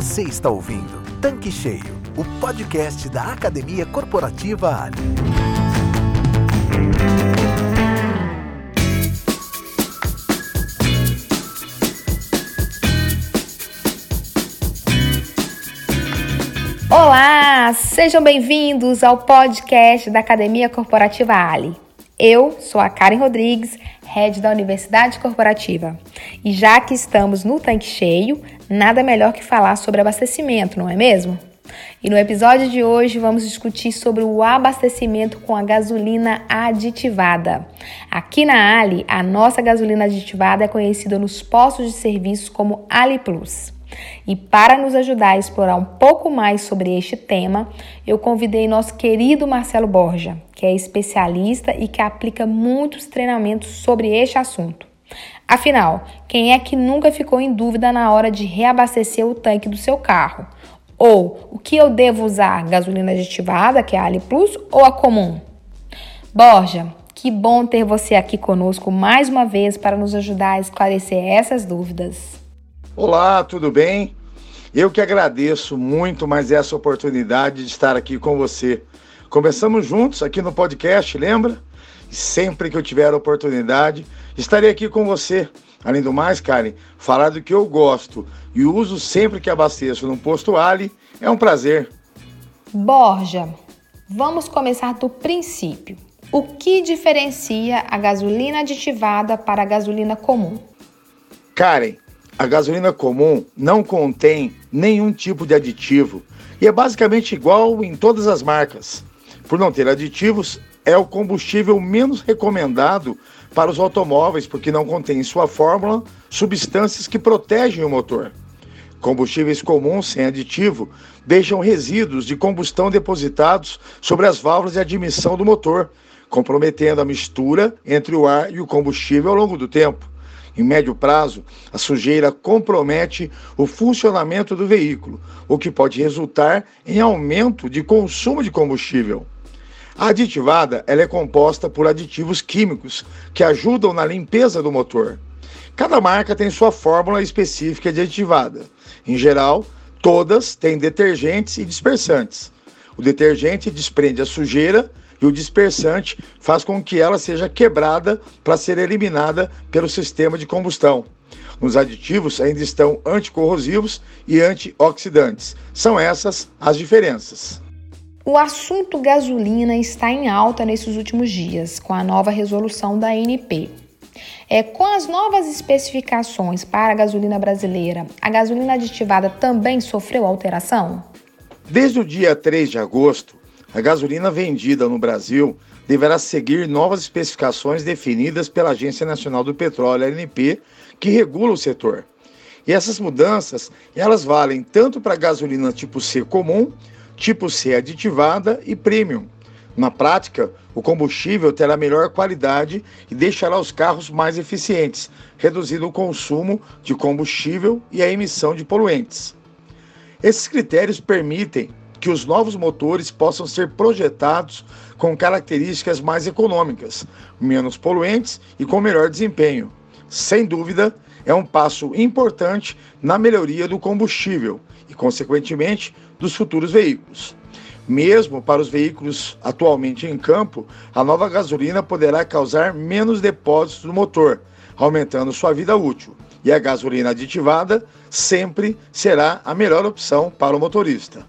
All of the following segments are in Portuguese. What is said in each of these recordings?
Você está ouvindo Tanque Cheio, o podcast da Academia Corporativa Ali. Olá, sejam bem-vindos ao podcast da Academia Corporativa Ali. Eu sou a Karen Rodrigues, head da Universidade Corporativa. E já que estamos no tanque cheio, nada melhor que falar sobre abastecimento, não é mesmo? E no episódio de hoje vamos discutir sobre o abastecimento com a gasolina aditivada. Aqui na Ali, a nossa gasolina aditivada é conhecida nos postos de serviço como Ali Plus. E para nos ajudar a explorar um pouco mais sobre este tema, eu convidei nosso querido Marcelo Borja, que é especialista e que aplica muitos treinamentos sobre este assunto. Afinal, quem é que nunca ficou em dúvida na hora de reabastecer o tanque do seu carro? Ou o que eu devo usar, gasolina aditivada, que é a Ali Plus, ou a comum? Borja, que bom ter você aqui conosco mais uma vez para nos ajudar a esclarecer essas dúvidas. Olá, tudo bem? Eu que agradeço muito mais essa oportunidade de estar aqui com você. Começamos juntos aqui no podcast, lembra? E sempre que eu tiver a oportunidade, estarei aqui com você. Além do mais, Karen, falar do que eu gosto e uso sempre que abasteço no posto Ali é um prazer. Borja, vamos começar do princípio. O que diferencia a gasolina aditivada para a gasolina comum? Karen, a gasolina comum não contém nenhum tipo de aditivo e é basicamente igual em todas as marcas. Por não ter aditivos, é o combustível menos recomendado para os automóveis porque não contém em sua fórmula substâncias que protegem o motor. Combustíveis comuns sem aditivo deixam resíduos de combustão depositados sobre as válvulas de admissão do motor, comprometendo a mistura entre o ar e o combustível ao longo do tempo. Em médio prazo, a sujeira compromete o funcionamento do veículo, o que pode resultar em aumento de consumo de combustível. A aditivada ela é composta por aditivos químicos que ajudam na limpeza do motor. Cada marca tem sua fórmula específica de aditivada. Em geral, todas têm detergentes e dispersantes. O detergente desprende a sujeira e o dispersante faz com que ela seja quebrada para ser eliminada pelo sistema de combustão. Nos aditivos ainda estão anticorrosivos e antioxidantes. São essas as diferenças. O assunto gasolina está em alta nesses últimos dias, com a nova resolução da ANP. É, com as novas especificações para a gasolina brasileira, a gasolina aditivada também sofreu alteração? Desde o dia 3 de agosto, a gasolina vendida no Brasil deverá seguir novas especificações definidas pela Agência Nacional do Petróleo, ANP, que regula o setor. E essas mudanças, elas valem tanto para gasolina tipo C comum, tipo C aditivada e premium. Na prática, o combustível terá melhor qualidade e deixará os carros mais eficientes, reduzindo o consumo de combustível e a emissão de poluentes. Esses critérios permitem que os novos motores possam ser projetados com características mais econômicas, menos poluentes e com melhor desempenho. Sem dúvida, é um passo importante na melhoria do combustível e, consequentemente, dos futuros veículos. Mesmo para os veículos atualmente em campo, a nova gasolina poderá causar menos depósitos no motor, aumentando sua vida útil. E a gasolina aditivada sempre será a melhor opção para o motorista.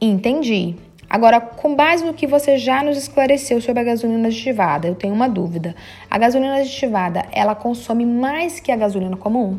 Entendi. Agora, com base no que você já nos esclareceu sobre a gasolina aditivada, eu tenho uma dúvida. A gasolina aditivada, ela consome mais que a gasolina comum?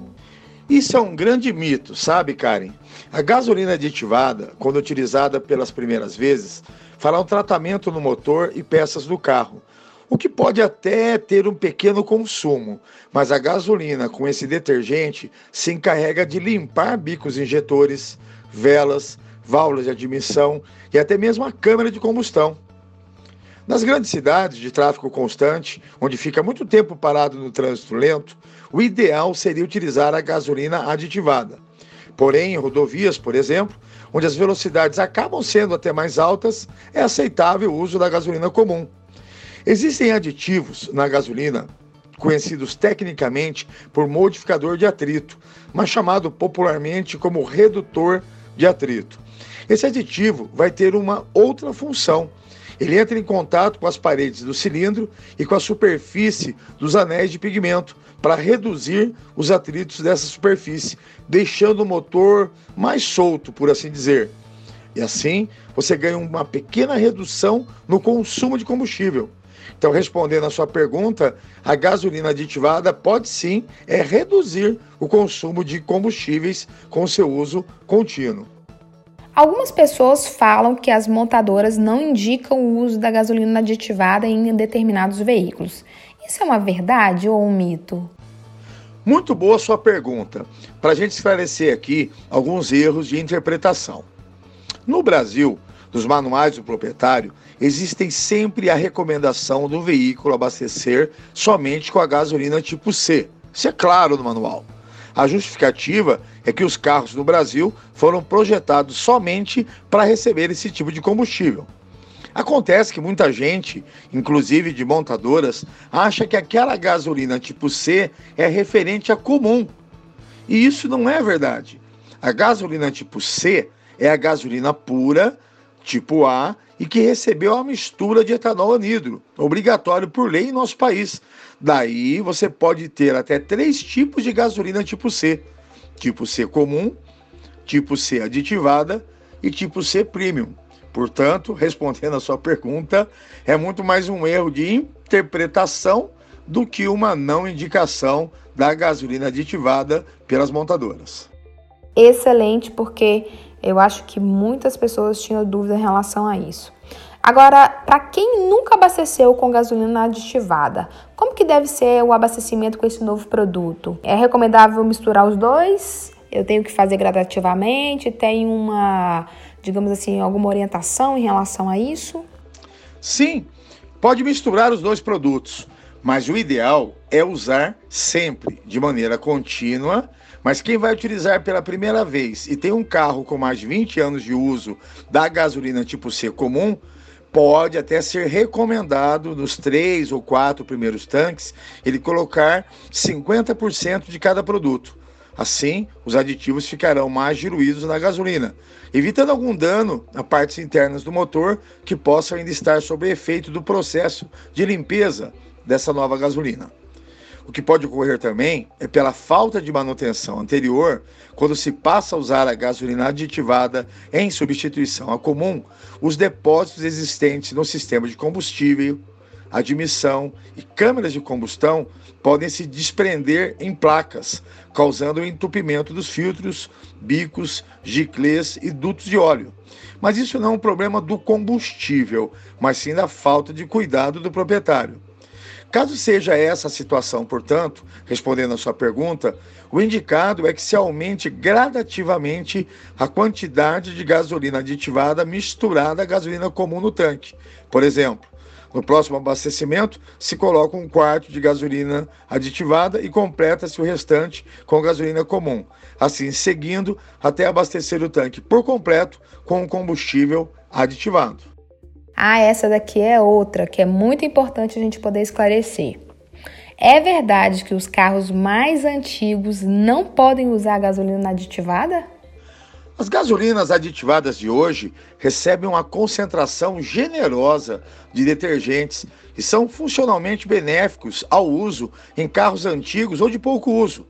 Isso é um grande mito, sabe, Karen? A gasolina aditivada, quando utilizada pelas primeiras vezes, fará um tratamento no motor e peças do carro, o que pode até ter um pequeno consumo, mas a gasolina com esse detergente se encarrega de limpar bicos injetores, velas, válvulas de admissão e até mesmo a câmara de combustão. Nas grandes cidades de tráfego constante, onde fica muito tempo parado no trânsito lento, o ideal seria utilizar a gasolina aditivada. Porém, em rodovias, por exemplo, onde as velocidades acabam sendo até mais altas, é aceitável o uso da gasolina comum. Existem aditivos na gasolina conhecidos tecnicamente por modificador de atrito, mas chamado popularmente como redutor de atrito. Esse aditivo vai ter uma outra função. Ele entra em contato com as paredes do cilindro e com a superfície dos anéis de pigmento para reduzir os atritos dessa superfície, deixando o motor mais solto, por assim dizer. E assim, você ganha uma pequena redução no consumo de combustível. Então, respondendo a sua pergunta, a gasolina aditivada pode sim é reduzir o consumo de combustíveis com seu uso contínuo. Algumas pessoas falam que as montadoras não indicam o uso da gasolina aditivada em determinados veículos. Isso é uma verdade ou um mito? Muito boa sua pergunta. Para a gente esclarecer aqui alguns erros de interpretação. No Brasil, nos manuais do proprietário, existem sempre a recomendação do veículo abastecer somente com a gasolina tipo C. Isso é claro no manual. A justificativa é que os carros no Brasil foram projetados somente para receber esse tipo de combustível. Acontece que muita gente, inclusive de montadoras, acha que aquela gasolina tipo C é referente a comum. E isso não é verdade. A gasolina tipo C é a gasolina pura, tipo A, e que recebeu a mistura de etanol anidro, obrigatório por lei em nosso país. Daí você pode ter até três tipos de gasolina tipo C: tipo C comum, tipo C aditivada e tipo C premium. Portanto, respondendo a sua pergunta, é muito mais um erro de interpretação do que uma não indicação da gasolina aditivada pelas montadoras. Excelente, porque eu acho que muitas pessoas tinham dúvida em relação a isso. Agora, para quem nunca abasteceu com gasolina aditivada, como que deve ser o abastecimento com esse novo produto? É recomendável misturar os dois? Eu tenho que fazer gradativamente? Tem uma, digamos assim, alguma orientação em relação a isso? Sim, pode misturar os dois produtos, mas o ideal é usar sempre de maneira contínua mas quem vai utilizar pela primeira vez e tem um carro com mais de 20 anos de uso da gasolina tipo C comum, pode até ser recomendado nos três ou quatro primeiros tanques ele colocar 50% de cada produto. Assim, os aditivos ficarão mais diluídos na gasolina, evitando algum dano a partes internas do motor que possam ainda estar sob efeito do processo de limpeza dessa nova gasolina. O que pode ocorrer também é pela falta de manutenção anterior, quando se passa a usar a gasolina aditivada em substituição à comum, os depósitos existentes no sistema de combustível, admissão e câmeras de combustão podem se desprender em placas, causando o entupimento dos filtros, bicos, giclês e dutos de óleo. Mas isso não é um problema do combustível, mas sim da falta de cuidado do proprietário. Caso seja essa a situação, portanto, respondendo à sua pergunta, o indicado é que se aumente gradativamente a quantidade de gasolina aditivada misturada à gasolina comum no tanque. Por exemplo, no próximo abastecimento, se coloca um quarto de gasolina aditivada e completa-se o restante com gasolina comum, assim seguindo até abastecer o tanque por completo com o combustível aditivado. Ah, essa daqui é outra que é muito importante a gente poder esclarecer. É verdade que os carros mais antigos não podem usar gasolina aditivada? As gasolinas aditivadas de hoje recebem uma concentração generosa de detergentes e são funcionalmente benéficos ao uso em carros antigos ou de pouco uso.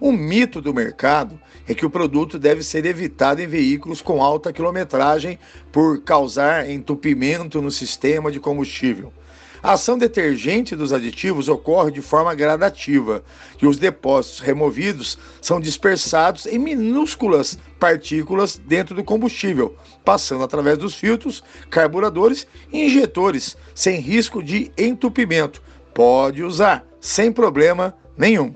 Um mito do mercado é que o produto deve ser evitado em veículos com alta quilometragem por causar entupimento no sistema de combustível. A ação detergente dos aditivos ocorre de forma gradativa e os depósitos removidos são dispersados em minúsculas partículas dentro do combustível, passando através dos filtros, carburadores e injetores, sem risco de entupimento. Pode usar, sem problema nenhum.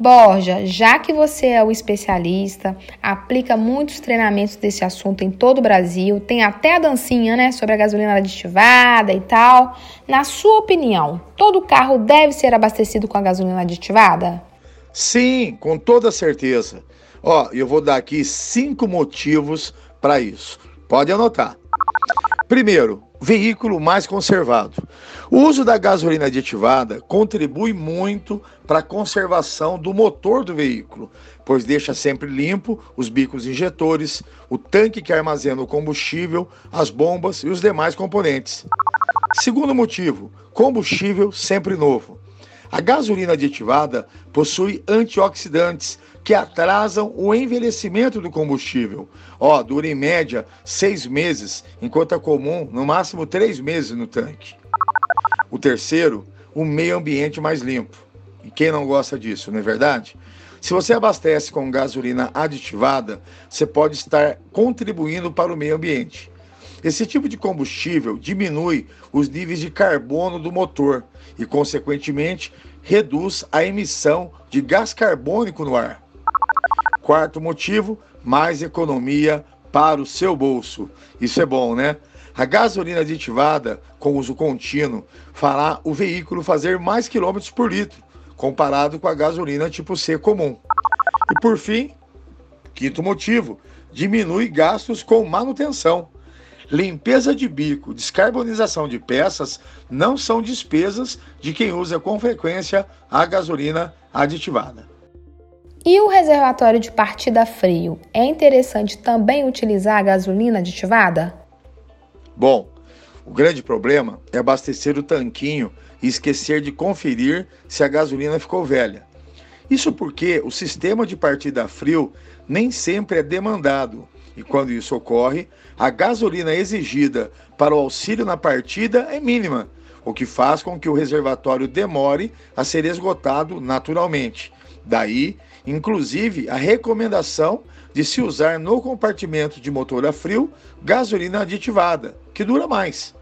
Borja, já que você é o especialista, aplica muitos treinamentos desse assunto em todo o Brasil, tem até a dancinha, né, sobre a gasolina aditivada e tal. Na sua opinião, todo carro deve ser abastecido com a gasolina aditivada? Sim, com toda certeza. Ó, eu vou dar aqui cinco motivos para isso. Pode anotar. Primeiro, veículo mais conservado. O uso da gasolina aditivada contribui muito para a conservação do motor do veículo, pois deixa sempre limpo os bicos injetores, o tanque que armazena o combustível, as bombas e os demais componentes. Segundo motivo, combustível sempre novo. A gasolina aditivada possui antioxidantes que atrasam o envelhecimento do combustível. Ó, dura em média seis meses, enquanto é comum no máximo três meses no tanque. O terceiro, o meio ambiente mais limpo. E quem não gosta disso, não é verdade? Se você abastece com gasolina aditivada, você pode estar contribuindo para o meio ambiente. Esse tipo de combustível diminui os níveis de carbono do motor e, consequentemente, reduz a emissão de gás carbônico no ar. Quarto motivo, mais economia para o seu bolso. Isso é bom, né? A gasolina aditivada com uso contínuo fará o veículo fazer mais quilômetros por litro, comparado com a gasolina tipo C comum. E por fim, quinto motivo, diminui gastos com manutenção. Limpeza de bico, descarbonização de peças não são despesas de quem usa com frequência a gasolina aditivada. E o reservatório de partida frio? É interessante também utilizar a gasolina aditivada? Bom, o grande problema é abastecer o tanquinho e esquecer de conferir se a gasolina ficou velha. Isso porque o sistema de partida frio nem sempre é demandado e quando isso ocorre, a gasolina exigida para o auxílio na partida é mínima, o que faz com que o reservatório demore a ser esgotado naturalmente. Daí inclusive a recomendação de se usar no compartimento de motor a frio gasolina aditivada, que dura mais.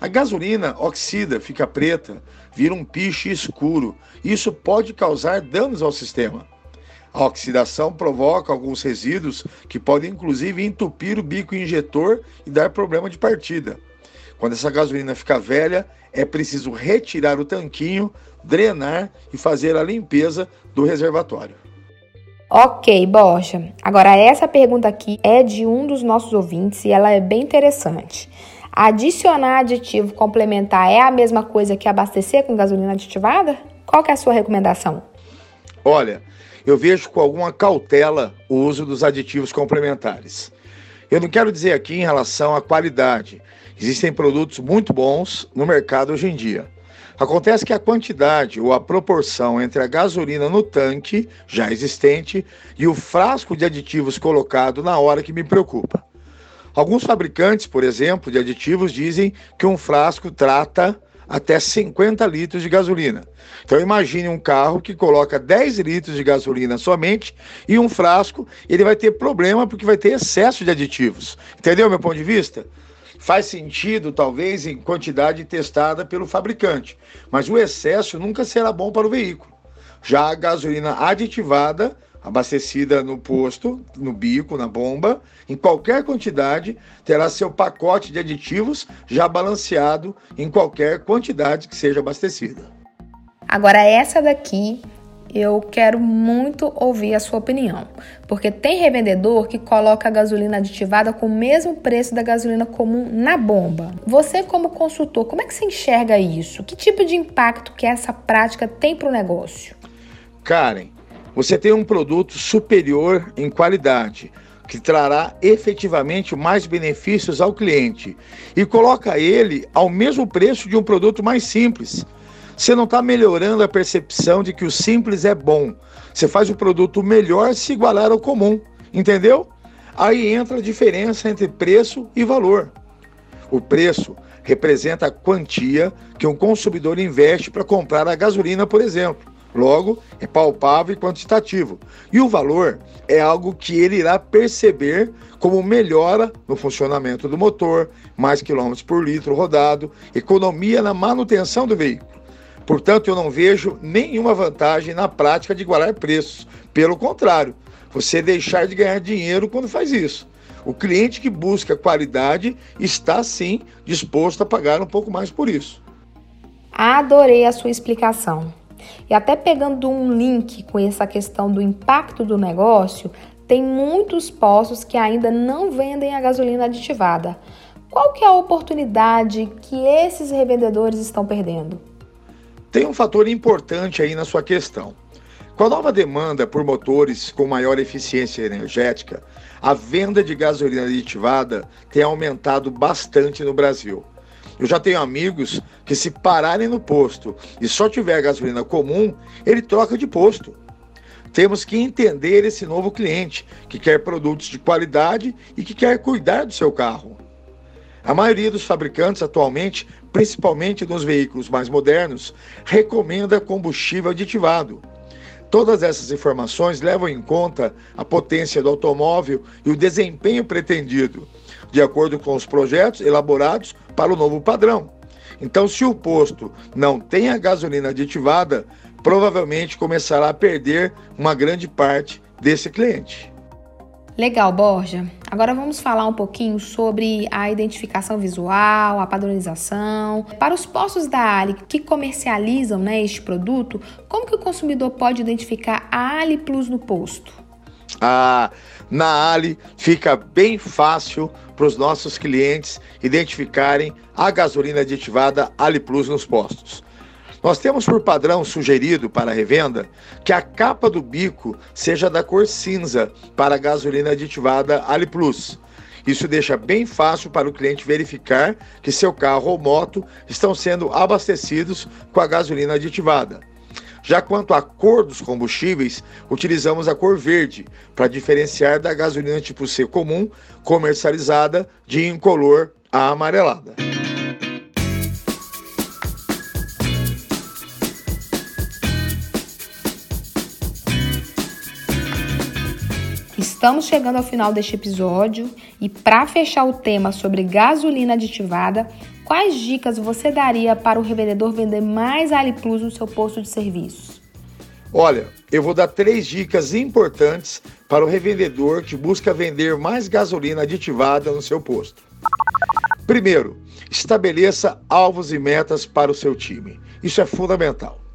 A gasolina oxida, fica preta, vira um piche escuro. Isso pode causar danos ao sistema. A oxidação provoca alguns resíduos que podem inclusive entupir o bico injetor e dar problema de partida. Quando essa gasolina fica velha, é preciso retirar o tanquinho, drenar e fazer a limpeza do reservatório. Ok, Borja. Agora, essa pergunta aqui é de um dos nossos ouvintes e ela é bem interessante. Adicionar aditivo complementar é a mesma coisa que abastecer com gasolina aditivada? Qual é a sua recomendação? Olha, eu vejo com alguma cautela o uso dos aditivos complementares. Eu não quero dizer aqui em relação à qualidade. Existem produtos muito bons no mercado hoje em dia. Acontece que a quantidade ou a proporção entre a gasolina no tanque já existente e o frasco de aditivos colocado na hora que me preocupa. Alguns fabricantes, por exemplo, de aditivos dizem que um frasco trata até 50 litros de gasolina. Então imagine um carro que coloca 10 litros de gasolina somente e um frasco, ele vai ter problema porque vai ter excesso de aditivos. Entendeu meu ponto de vista? Faz sentido, talvez, em quantidade testada pelo fabricante, mas o excesso nunca será bom para o veículo. Já a gasolina aditivada abastecida no posto, no bico, na bomba, em qualquer quantidade, terá seu pacote de aditivos já balanceado em qualquer quantidade que seja abastecida. Agora, essa daqui eu quero muito ouvir a sua opinião, porque tem revendedor que coloca a gasolina aditivada com o mesmo preço da gasolina comum na bomba. Você, como consultor, como é que você enxerga isso? Que tipo de impacto que essa prática tem para o negócio? Karen, você tem um produto superior em qualidade, que trará efetivamente mais benefícios ao cliente e coloca ele ao mesmo preço de um produto mais simples. Você não está melhorando a percepção de que o simples é bom. Você faz o produto melhor se igualar ao comum, entendeu? Aí entra a diferença entre preço e valor. O preço representa a quantia que um consumidor investe para comprar a gasolina, por exemplo. Logo, é palpável e quantitativo. E o valor é algo que ele irá perceber como melhora no funcionamento do motor, mais quilômetros por litro rodado, economia na manutenção do veículo. Portanto, eu não vejo nenhuma vantagem na prática de igualar preços. Pelo contrário, você deixar de ganhar dinheiro quando faz isso. O cliente que busca qualidade está sim disposto a pagar um pouco mais por isso. Adorei a sua explicação. E até pegando um link com essa questão do impacto do negócio, tem muitos postos que ainda não vendem a gasolina aditivada. qual que é a oportunidade que esses revendedores estão perdendo? Tem um fator importante aí na sua questão. Com a nova demanda por motores com maior eficiência energética, a venda de gasolina aditivada tem aumentado bastante no Brasil. Eu já tenho amigos que, se pararem no posto e só tiver gasolina comum, ele troca de posto. Temos que entender esse novo cliente que quer produtos de qualidade e que quer cuidar do seu carro. A maioria dos fabricantes atualmente, principalmente nos veículos mais modernos, recomenda combustível aditivado. Todas essas informações levam em conta a potência do automóvel e o desempenho pretendido, de acordo com os projetos elaborados para o novo padrão. Então, se o posto não tem a gasolina aditivada, provavelmente começará a perder uma grande parte desse cliente. Legal, Borja. Agora vamos falar um pouquinho sobre a identificação visual, a padronização. Para os postos da Ali que comercializam né, este produto, como que o consumidor pode identificar a Ali Plus no posto? Ah, na Ali fica bem fácil para os nossos clientes identificarem a gasolina aditivada Ali Plus nos postos. Nós temos por padrão sugerido para revenda que a capa do bico seja da cor cinza para a gasolina aditivada Ali Plus. Isso deixa bem fácil para o cliente verificar que seu carro ou moto estão sendo abastecidos com a gasolina aditivada. Já quanto à cor dos combustíveis, utilizamos a cor verde para diferenciar da gasolina tipo C comum comercializada de incolor a amarelada. Estamos chegando ao final deste episódio e para fechar o tema sobre gasolina aditivada, quais dicas você daria para o revendedor vender mais Ali Plus no seu posto de serviço? Olha, eu vou dar três dicas importantes para o revendedor que busca vender mais gasolina aditivada no seu posto. Primeiro, estabeleça alvos e metas para o seu time. Isso é fundamental.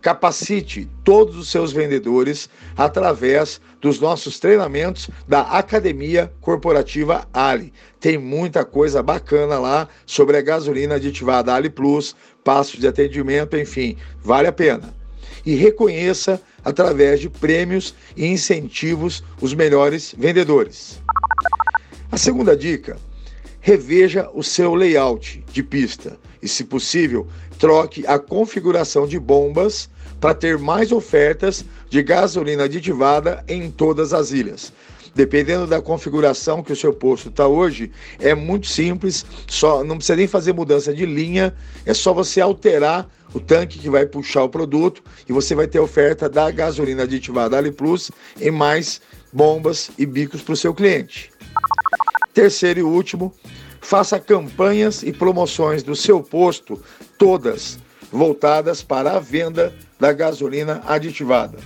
Capacite todos os seus vendedores através dos nossos treinamentos da Academia Corporativa Ali. Tem muita coisa bacana lá sobre a gasolina aditivada Ali Plus, passos de atendimento, enfim, vale a pena. E reconheça através de prêmios e incentivos os melhores vendedores. A segunda dica reveja o seu layout de pista e, se possível, troque a configuração de bombas para ter mais ofertas de gasolina aditivada em todas as ilhas. Dependendo da configuração que o seu posto está hoje, é muito simples, só não precisa nem fazer mudança de linha, é só você alterar o tanque que vai puxar o produto e você vai ter oferta da gasolina aditivada Ali Plus em mais bombas e bicos para o seu cliente. Terceiro e último, faça campanhas e promoções do seu posto, todas voltadas para a venda da gasolina aditivada.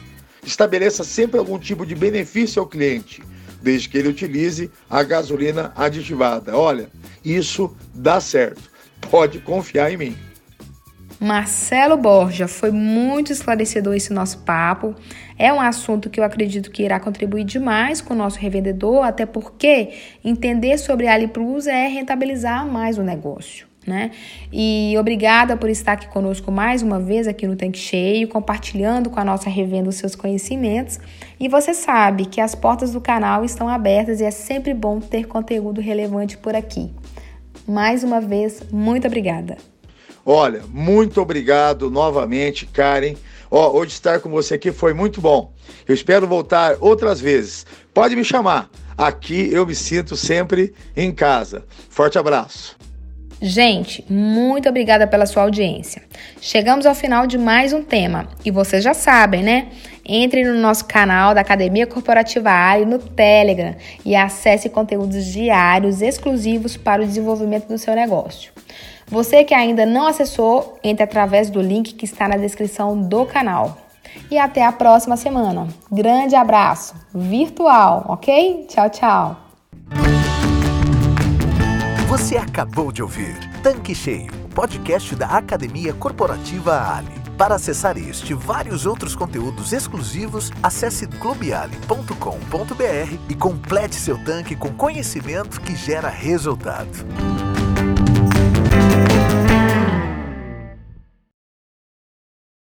Estabeleça sempre algum tipo de benefício ao cliente, desde que ele utilize a gasolina aditivada. Olha, isso dá certo. Pode confiar em mim. Marcelo Borja, foi muito esclarecedor esse nosso papo. É um assunto que eu acredito que irá contribuir demais com o nosso revendedor, até porque entender sobre Ali Plus é rentabilizar mais o negócio. Né? E obrigada por estar aqui conosco mais uma vez aqui no Tanque Cheio, compartilhando com a nossa revenda os seus conhecimentos. E você sabe que as portas do canal estão abertas e é sempre bom ter conteúdo relevante por aqui. Mais uma vez, muito obrigada. Olha, muito obrigado novamente, Karen. Ó, hoje estar com você aqui foi muito bom. Eu espero voltar outras vezes. Pode me chamar. Aqui eu me sinto sempre em casa. Forte abraço. Gente, muito obrigada pela sua audiência. Chegamos ao final de mais um tema e vocês já sabem, né? Entre no nosso canal da Academia Corporativa Ali no Telegram e acesse conteúdos diários exclusivos para o desenvolvimento do seu negócio. Você que ainda não acessou, entre através do link que está na descrição do canal. E até a próxima semana. Grande abraço virtual, ok? Tchau, tchau. Você acabou de ouvir Tanque Cheio, podcast da Academia Corporativa Ali. Para acessar este e vários outros conteúdos exclusivos, acesse clubeali.com.br e complete seu tanque com conhecimento que gera resultado.